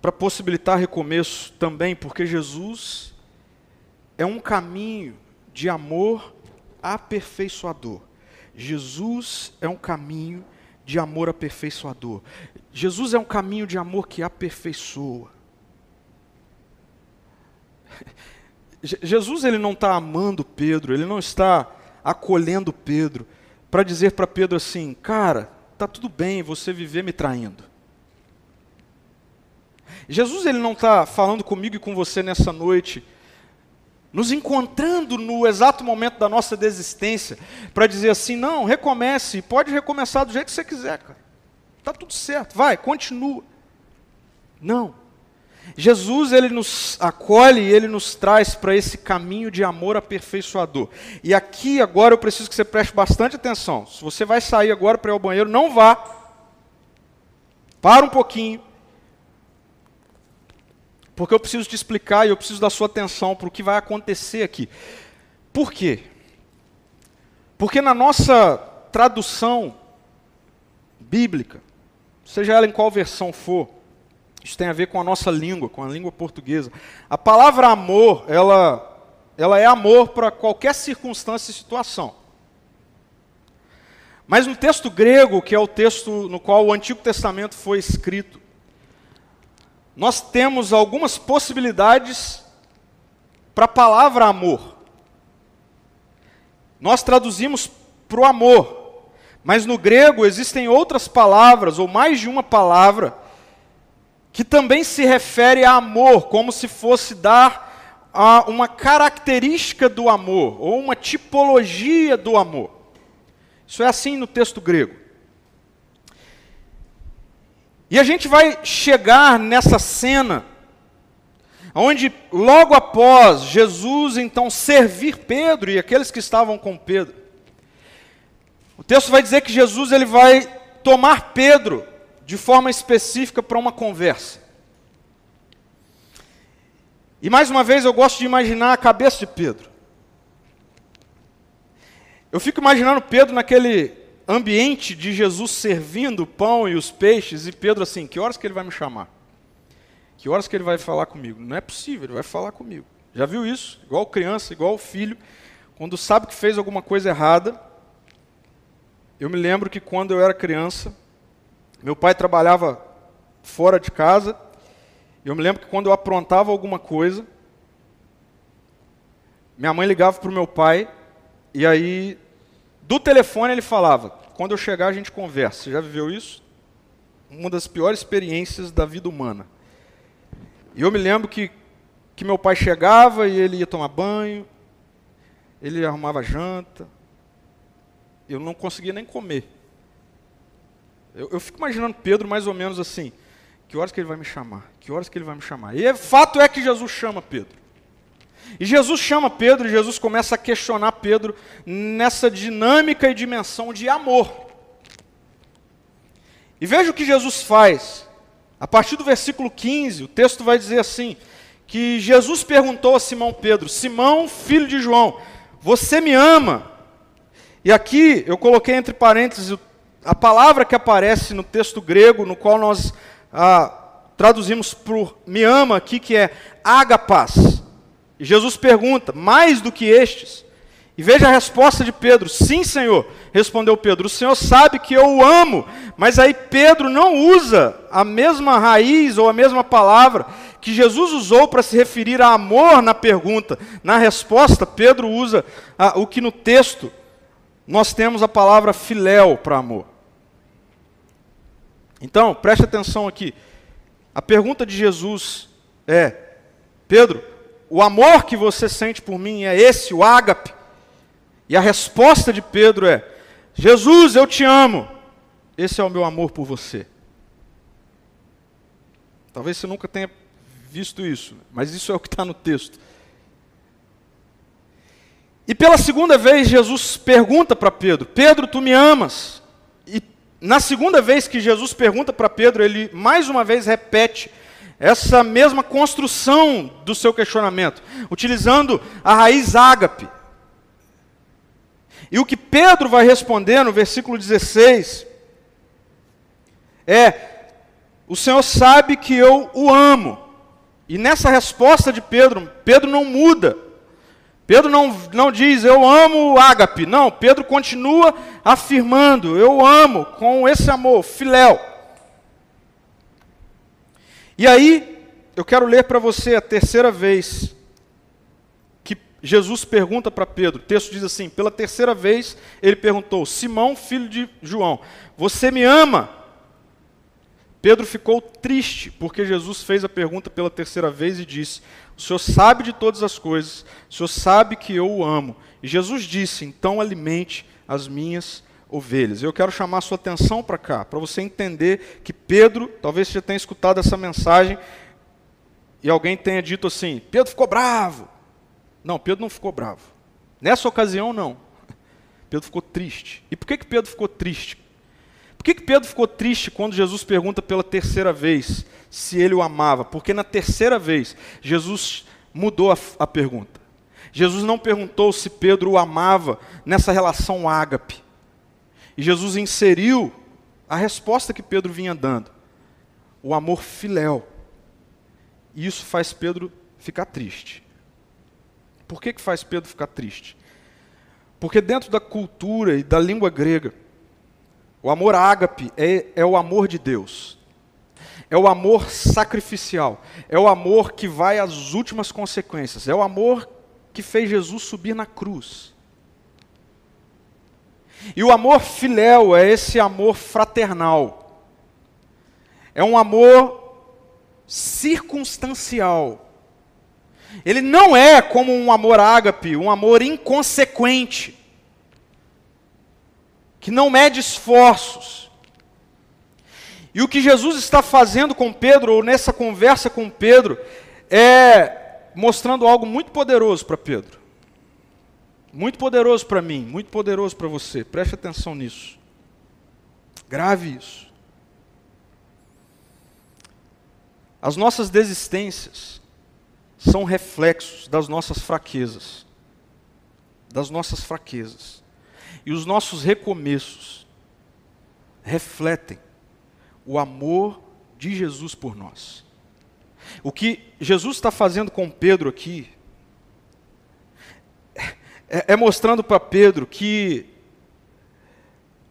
para possibilitar recomeço também, porque Jesus é um caminho de amor aperfeiçoador. Jesus é um caminho de amor aperfeiçoador. Jesus é um caminho de amor que aperfeiçoa. Jesus ele não está amando Pedro, ele não está acolhendo Pedro, para dizer para Pedro assim: cara, tá tudo bem você viver me traindo. Jesus ele não está falando comigo e com você nessa noite, nos encontrando no exato momento da nossa desistência, para dizer assim: não, recomece, pode recomeçar do jeito que você quiser, cara. Tá tudo certo, vai, continua. Não. Jesus ele nos acolhe e ele nos traz para esse caminho de amor aperfeiçoador. E aqui agora eu preciso que você preste bastante atenção. Se você vai sair agora para ir ao banheiro, não vá. Para um pouquinho. Porque eu preciso te explicar e eu preciso da sua atenção para o que vai acontecer aqui. Por quê? Porque na nossa tradução bíblica, seja ela em qual versão for, isso tem a ver com a nossa língua, com a língua portuguesa. A palavra amor, ela, ela é amor para qualquer circunstância e situação. Mas no texto grego, que é o texto no qual o Antigo Testamento foi escrito, nós temos algumas possibilidades para a palavra amor. Nós traduzimos para o amor, Mas no grego existem outras palavras, ou mais de uma palavra, que também se refere a amor, como se fosse dar a uma característica do amor, ou uma tipologia do amor. Isso é assim no texto grego. E a gente vai chegar nessa cena, onde logo após Jesus então servir Pedro e aqueles que estavam com Pedro, o texto vai dizer que Jesus ele vai tomar Pedro de forma específica para uma conversa. E mais uma vez eu gosto de imaginar a cabeça de Pedro. Eu fico imaginando Pedro naquele ambiente de Jesus servindo o pão e os peixes, e Pedro assim: que horas que ele vai me chamar? Que horas que ele vai falar comigo? Não é possível, ele vai falar comigo. Já viu isso? Igual criança, igual filho, quando sabe que fez alguma coisa errada. Eu me lembro que quando eu era criança, meu pai trabalhava fora de casa. Eu me lembro que quando eu aprontava alguma coisa, minha mãe ligava para o meu pai e aí do telefone ele falava: quando eu chegar a gente conversa. Você já viveu isso? Uma das piores experiências da vida humana. E eu me lembro que, que meu pai chegava e ele ia tomar banho, ele arrumava janta. Eu não conseguia nem comer. Eu, eu, fico imaginando Pedro mais ou menos assim: que horas que ele vai me chamar? Que horas que ele vai me chamar? E o fato é que Jesus chama Pedro. E Jesus chama Pedro e Jesus começa a questionar Pedro nessa dinâmica e dimensão de amor. E veja o que Jesus faz. A partir do versículo 15, o texto vai dizer assim: que Jesus perguntou a Simão Pedro: Simão, filho de João, você me ama? E aqui eu coloquei entre parênteses o a palavra que aparece no texto grego, no qual nós ah, traduzimos por me ama aqui, que é agapas. E Jesus pergunta, mais do que estes? E veja a resposta de Pedro: Sim, Senhor, respondeu Pedro. O Senhor sabe que eu o amo. Mas aí Pedro não usa a mesma raiz ou a mesma palavra que Jesus usou para se referir a amor na pergunta. Na resposta, Pedro usa ah, o que no texto nós temos a palavra filéu para amor. Então, preste atenção aqui. A pergunta de Jesus é: Pedro, o amor que você sente por mim é esse, o ágape? E a resposta de Pedro é: Jesus, eu te amo. Esse é o meu amor por você. Talvez você nunca tenha visto isso, mas isso é o que está no texto. E pela segunda vez, Jesus pergunta para Pedro: Pedro, tu me amas? Na segunda vez que Jesus pergunta para Pedro, ele mais uma vez repete essa mesma construção do seu questionamento, utilizando a raiz ágape. E o que Pedro vai responder no versículo 16 é: O Senhor sabe que eu o amo. E nessa resposta de Pedro, Pedro não muda. Pedro não, não diz, eu amo o ágape. Não, Pedro continua afirmando, eu amo com esse amor, filéu. E aí, eu quero ler para você a terceira vez que Jesus pergunta para Pedro. O texto diz assim: pela terceira vez ele perguntou, Simão, filho de João, você me ama? Pedro ficou triste porque Jesus fez a pergunta pela terceira vez e disse: O Senhor sabe de todas as coisas, o Senhor sabe que eu o amo. E Jesus disse: Então alimente as minhas ovelhas. Eu quero chamar a sua atenção para cá, para você entender que Pedro, talvez você tenha escutado essa mensagem e alguém tenha dito assim: Pedro ficou bravo. Não, Pedro não ficou bravo. Nessa ocasião, não. Pedro ficou triste. E por que, que Pedro ficou triste? Que, que Pedro ficou triste quando Jesus pergunta pela terceira vez se ele o amava? Porque na terceira vez, Jesus mudou a, a pergunta. Jesus não perguntou se Pedro o amava nessa relação ágape. E Jesus inseriu a resposta que Pedro vinha dando: o amor filéu. E isso faz Pedro ficar triste. Por que, que faz Pedro ficar triste? Porque dentro da cultura e da língua grega, o amor ágape é, é o amor de Deus. É o amor sacrificial. É o amor que vai às últimas consequências. É o amor que fez Jesus subir na cruz. E o amor filéu é esse amor fraternal. É um amor circunstancial. Ele não é como um amor ágape, um amor inconsequente, que não mede esforços. E o que Jesus está fazendo com Pedro, ou nessa conversa com Pedro, é mostrando algo muito poderoso para Pedro. Muito poderoso para mim, muito poderoso para você. Preste atenção nisso. Grave isso. As nossas desistências são reflexos das nossas fraquezas. Das nossas fraquezas. E os nossos recomeços refletem o amor de Jesus por nós. O que Jesus está fazendo com Pedro aqui é, é mostrando para Pedro que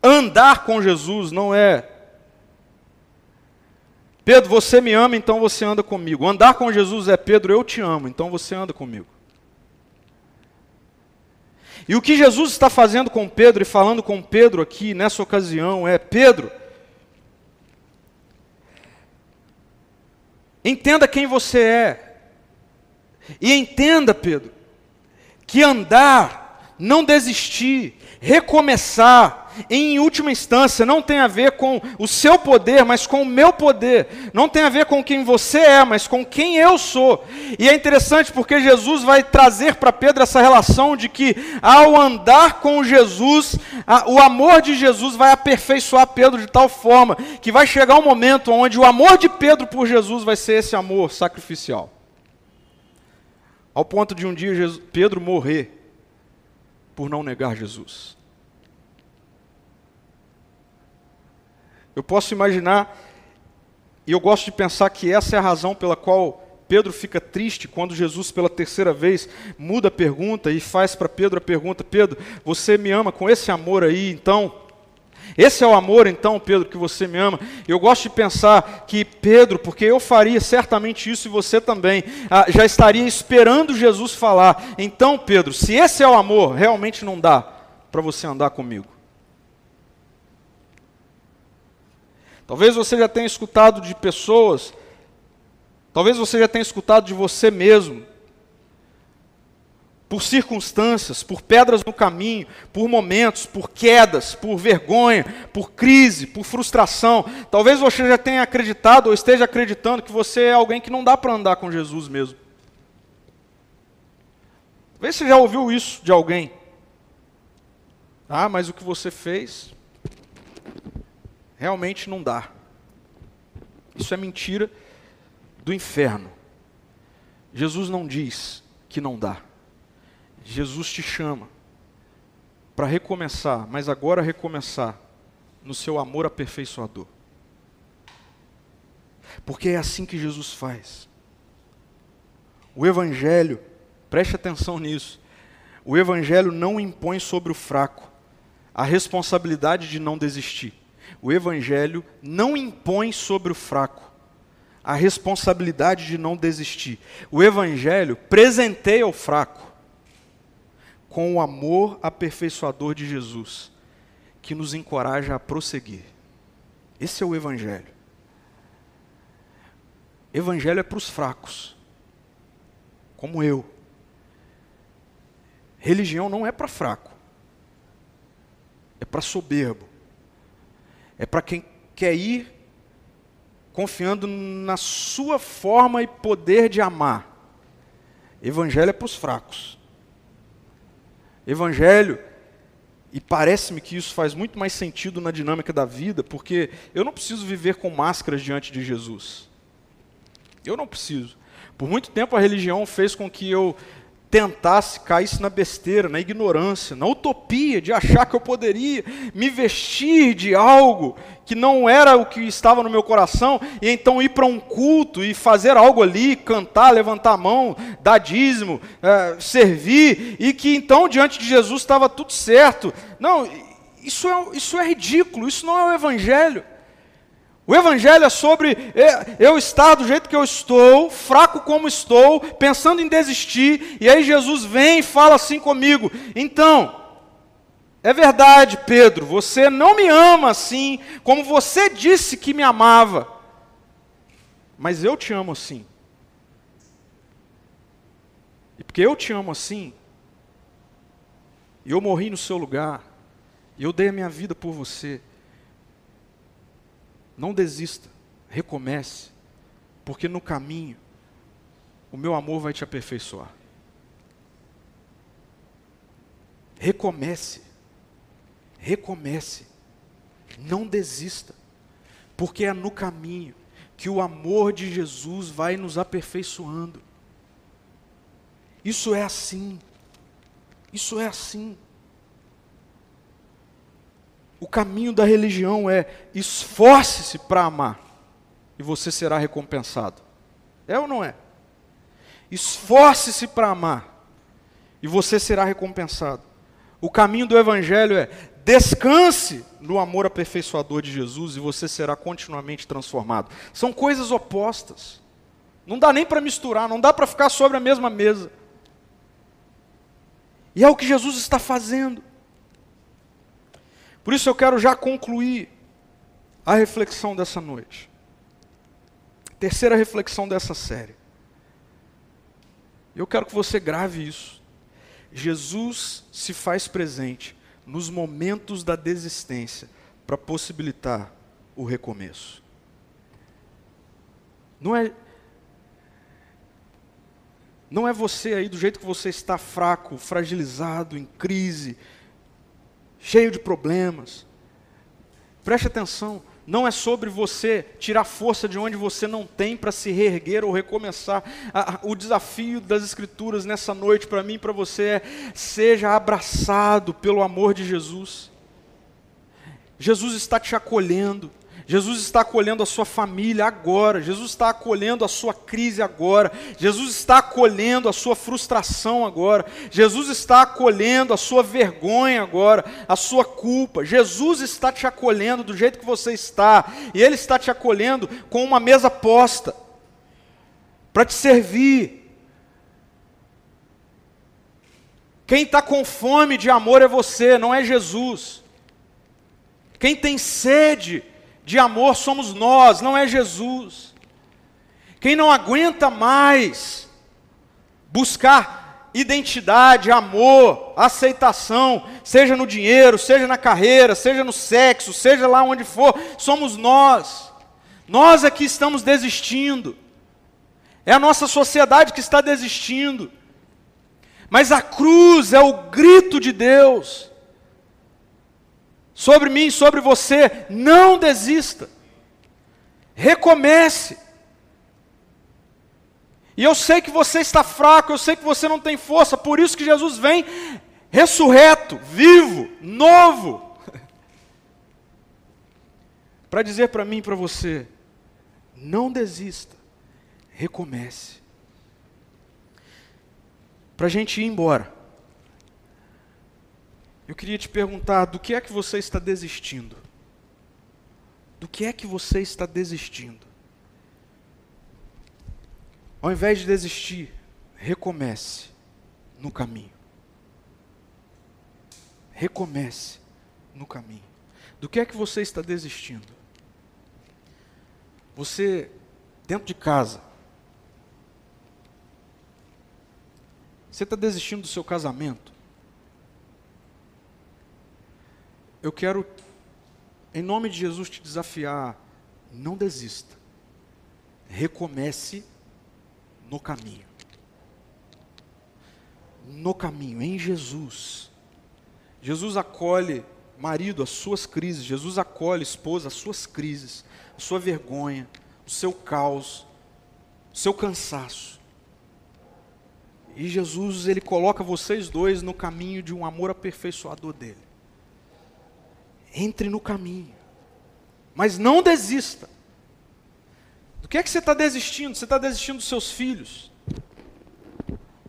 andar com Jesus não é Pedro, você me ama, então você anda comigo. Andar com Jesus é Pedro, eu te amo, então você anda comigo. E o que Jesus está fazendo com Pedro e falando com Pedro aqui nessa ocasião é: Pedro, entenda quem você é. E entenda, Pedro, que andar, não desistir, recomeçar, em última instância, não tem a ver com o seu poder, mas com o meu poder. Não tem a ver com quem você é, mas com quem eu sou. E é interessante porque Jesus vai trazer para Pedro essa relação de que, ao andar com Jesus, a, o amor de Jesus vai aperfeiçoar Pedro de tal forma que vai chegar um momento onde o amor de Pedro por Jesus vai ser esse amor sacrificial. Ao ponto de um dia Jesus, Pedro morrer por não negar Jesus. Eu posso imaginar, e eu gosto de pensar que essa é a razão pela qual Pedro fica triste quando Jesus, pela terceira vez, muda a pergunta e faz para Pedro a pergunta: Pedro, você me ama com esse amor aí, então? Esse é o amor, então, Pedro, que você me ama. Eu gosto de pensar que Pedro, porque eu faria certamente isso e você também, ah, já estaria esperando Jesus falar. Então, Pedro, se esse é o amor, realmente não dá para você andar comigo. Talvez você já tenha escutado de pessoas, talvez você já tenha escutado de você mesmo, por circunstâncias, por pedras no caminho, por momentos, por quedas, por vergonha, por crise, por frustração. Talvez você já tenha acreditado ou esteja acreditando que você é alguém que não dá para andar com Jesus mesmo. Talvez você já ouviu isso de alguém. Ah, mas o que você fez Realmente não dá. Isso é mentira do inferno. Jesus não diz que não dá. Jesus te chama para recomeçar, mas agora recomeçar no seu amor aperfeiçoador. Porque é assim que Jesus faz. O Evangelho, preste atenção nisso, o Evangelho não impõe sobre o fraco a responsabilidade de não desistir o Evangelho não impõe sobre o fraco a responsabilidade de não desistir. O Evangelho presenteia o fraco com o amor aperfeiçoador de Jesus, que nos encoraja a prosseguir. Esse é o Evangelho. Evangelho é para os fracos, como eu. Religião não é para fraco, é para soberbo é para quem quer ir confiando na sua forma e poder de amar. Evangelho é para os fracos. Evangelho, e parece-me que isso faz muito mais sentido na dinâmica da vida, porque eu não preciso viver com máscaras diante de Jesus. Eu não preciso. Por muito tempo a religião fez com que eu tentasse, caísse na besteira, na ignorância, na utopia de achar que eu poderia me vestir de algo que não era o que estava no meu coração, e então ir para um culto e fazer algo ali, cantar, levantar a mão, dar dízimo, é, servir, e que então diante de Jesus estava tudo certo. Não, isso é, isso é ridículo, isso não é o Evangelho. O Evangelho é sobre é, eu estar do jeito que eu estou, fraco como estou, pensando em desistir, e aí Jesus vem e fala assim comigo: então, É verdade, Pedro, você não me ama assim como você disse que me amava. Mas eu te amo assim. E porque eu te amo assim, e eu morri no seu lugar, e eu dei a minha vida por você. Não desista, recomece, porque no caminho o meu amor vai te aperfeiçoar. Recomece. Recomece. Não desista. Porque é no caminho que o amor de Jesus vai nos aperfeiçoando. Isso é assim. Isso é assim. O caminho da religião é esforce-se para amar e você será recompensado. É ou não é? Esforce-se para amar e você será recompensado. O caminho do Evangelho é descanse no amor aperfeiçoador de Jesus e você será continuamente transformado. São coisas opostas. Não dá nem para misturar, não dá para ficar sobre a mesma mesa. E é o que Jesus está fazendo. Por isso eu quero já concluir a reflexão dessa noite. Terceira reflexão dessa série. Eu quero que você grave isso. Jesus se faz presente nos momentos da desistência para possibilitar o recomeço. Não é não é você aí do jeito que você está fraco, fragilizado, em crise, cheio de problemas. Preste atenção, não é sobre você tirar força de onde você não tem para se reerguer ou recomeçar. O desafio das Escrituras nessa noite para mim e para você é: seja abraçado pelo amor de Jesus. Jesus está te acolhendo. Jesus está acolhendo a sua família agora, Jesus está acolhendo a sua crise agora, Jesus está acolhendo a sua frustração agora, Jesus está acolhendo a sua vergonha agora, a sua culpa. Jesus está te acolhendo do jeito que você está, e Ele está te acolhendo com uma mesa posta, para te servir. Quem está com fome de amor é você, não é Jesus. Quem tem sede de amor somos nós, não é Jesus. Quem não aguenta mais buscar identidade, amor, aceitação, seja no dinheiro, seja na carreira, seja no sexo, seja lá onde for, somos nós. Nós aqui estamos desistindo. É a nossa sociedade que está desistindo. Mas a cruz é o grito de Deus sobre mim, sobre você, não desista. Recomece. E eu sei que você está fraco, eu sei que você não tem força, por isso que Jesus vem ressurreto, vivo, novo, para dizer para mim e para você: não desista, recomece. Para a gente ir embora. Eu queria te perguntar: do que é que você está desistindo? Do que é que você está desistindo? Ao invés de desistir, recomece no caminho. Recomece no caminho. Do que é que você está desistindo? Você, dentro de casa, você está desistindo do seu casamento? Eu quero, em nome de Jesus, te desafiar: não desista. Recomece no caminho. No caminho, em Jesus. Jesus acolhe, marido, as suas crises. Jesus acolhe, esposa, as suas crises, a sua vergonha, o seu caos, o seu cansaço. E Jesus, ele coloca vocês dois no caminho de um amor aperfeiçoador dele. Entre no caminho. Mas não desista. Do que é que você está desistindo? Você está desistindo dos seus filhos.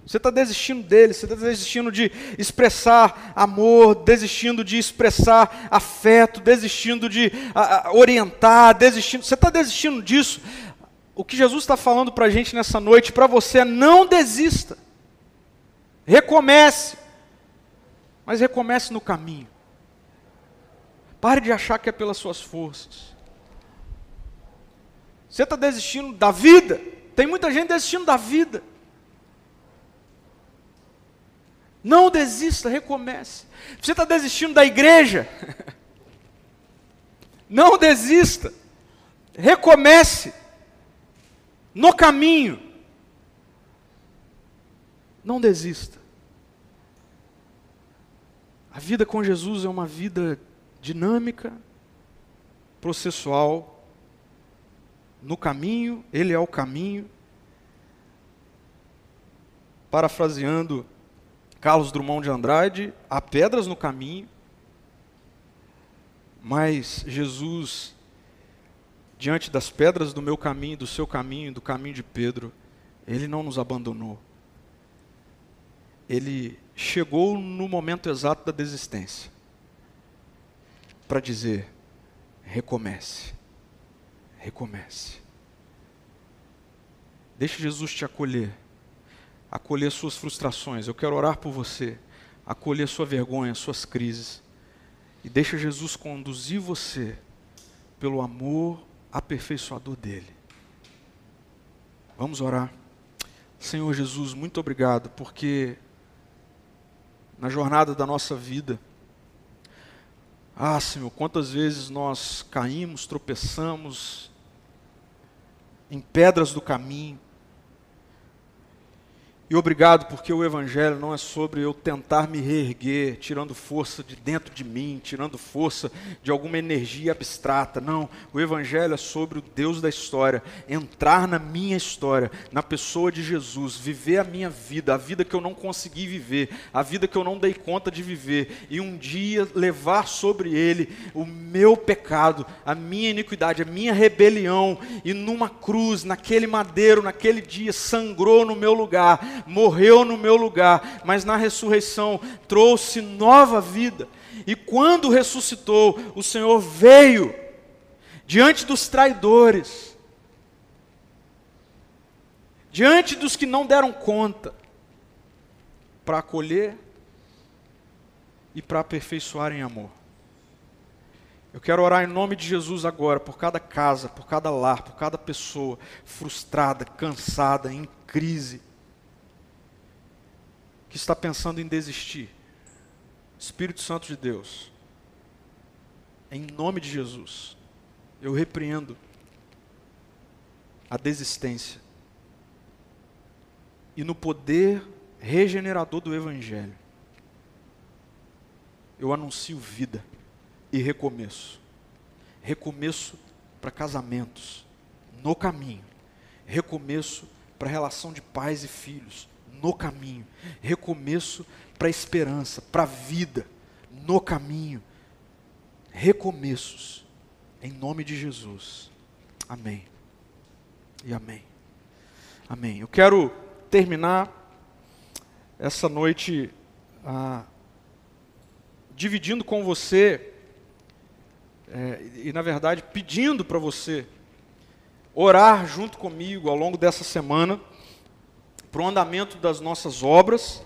Você está desistindo deles, você está desistindo de expressar amor, desistindo de expressar afeto, desistindo de a, a, orientar, desistindo. Você está desistindo disso? O que Jesus está falando para a gente nessa noite, para você é não desista. Recomece. Mas recomece no caminho. Pare de achar que é pelas suas forças. Você está desistindo da vida? Tem muita gente desistindo da vida. Não desista, recomece. Você está desistindo da igreja? Não desista. Recomece. No caminho. Não desista. A vida com Jesus é uma vida dinâmica, processual, no caminho, Ele é o caminho. Parafraseando Carlos Drummond de Andrade, há pedras no caminho, mas Jesus, diante das pedras do meu caminho, do seu caminho, do caminho de Pedro, Ele não nos abandonou. Ele chegou no momento exato da desistência para dizer: recomece, recomece. Deixe Jesus te acolher, acolher suas frustrações. Eu quero orar por você, acolher sua vergonha, suas crises. E deixa Jesus conduzir você pelo amor aperfeiçoador dele. Vamos orar. Senhor Jesus, muito obrigado, porque na jornada da nossa vida. Ah, Senhor, quantas vezes nós caímos, tropeçamos em pedras do caminho, e obrigado porque o Evangelho não é sobre eu tentar me reerguer, tirando força de dentro de mim, tirando força de alguma energia abstrata. Não, o Evangelho é sobre o Deus da história, entrar na minha história, na pessoa de Jesus, viver a minha vida, a vida que eu não consegui viver, a vida que eu não dei conta de viver, e um dia levar sobre ele o meu pecado, a minha iniquidade, a minha rebelião, e numa cruz, naquele madeiro, naquele dia, sangrou no meu lugar morreu no meu lugar, mas na ressurreição trouxe nova vida. E quando ressuscitou, o Senhor veio diante dos traidores, diante dos que não deram conta, para acolher e para aperfeiçoar em amor. Eu quero orar em nome de Jesus agora, por cada casa, por cada lar, por cada pessoa frustrada, cansada, em crise que está pensando em desistir, Espírito Santo de Deus, em nome de Jesus, eu repreendo a desistência e no poder regenerador do Evangelho, eu anuncio vida e recomeço. Recomeço para casamentos, no caminho. Recomeço para relação de pais e filhos, no caminho. Recomeço para a esperança, para a vida, no caminho. Recomeços, em nome de Jesus. Amém. E amém. Amém. Eu quero terminar essa noite ah, dividindo com você, é, e na verdade pedindo para você orar junto comigo ao longo dessa semana para o andamento das nossas obras.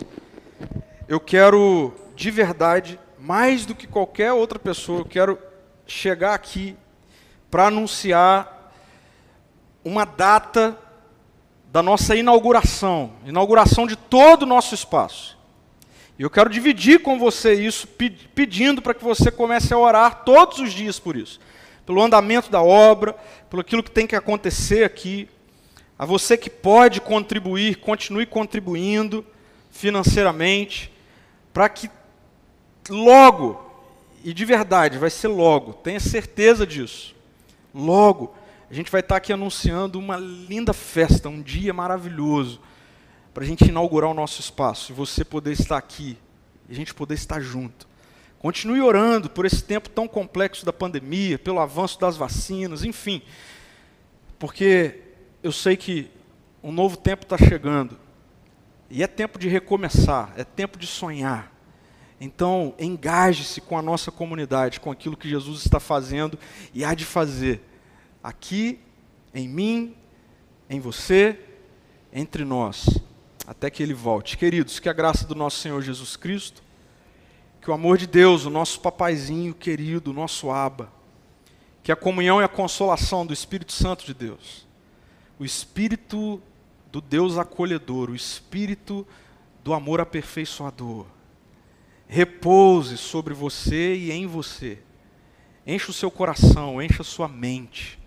Eu quero, de verdade, mais do que qualquer outra pessoa, eu quero chegar aqui para anunciar uma data da nossa inauguração, inauguração de todo o nosso espaço. E eu quero dividir com você isso, pedindo para que você comece a orar todos os dias por isso. Pelo andamento da obra, pelo aquilo que tem que acontecer aqui. A você que pode contribuir, continue contribuindo financeiramente, para que logo, e de verdade, vai ser logo, tenha certeza disso. Logo, a gente vai estar aqui anunciando uma linda festa, um dia maravilhoso, para a gente inaugurar o nosso espaço e você poder estar aqui, e a gente poder estar junto. Continue orando por esse tempo tão complexo da pandemia, pelo avanço das vacinas, enfim, porque eu sei que um novo tempo está chegando. E é tempo de recomeçar, é tempo de sonhar. Então, engaje-se com a nossa comunidade, com aquilo que Jesus está fazendo e há de fazer. Aqui, em mim, em você, entre nós, até que Ele volte. Queridos, que a graça do nosso Senhor Jesus Cristo, que o amor de Deus, o nosso papaizinho querido, o nosso aba, que a comunhão e a consolação do Espírito Santo de Deus, o Espírito do Deus acolhedor, o Espírito do amor aperfeiçoador, repouse sobre você e em você. Encha o seu coração, encha a sua mente.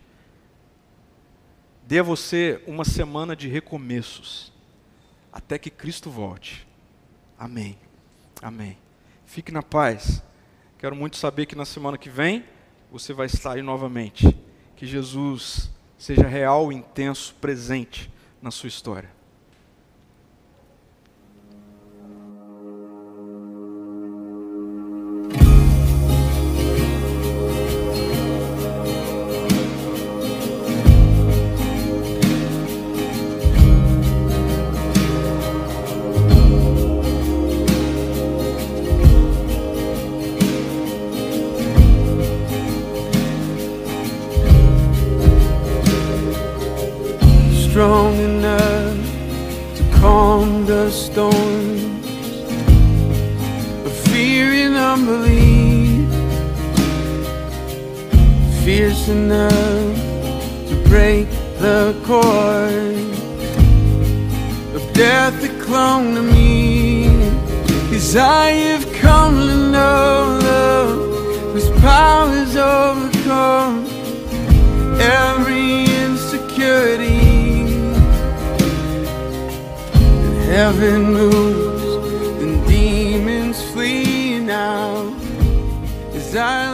Dê a você uma semana de recomeços, até que Cristo volte. Amém. Amém. Fique na paz. Quero muito saber que na semana que vem você vai estar aí novamente. Que Jesus seja real, intenso, presente na sua história. Strong enough to calm the storms of fear and unbelief, fierce enough to break the cord of death that clung to me. Cause I have come to know love whose power has overcome every insecurity. heaven moves and demons flee now. As I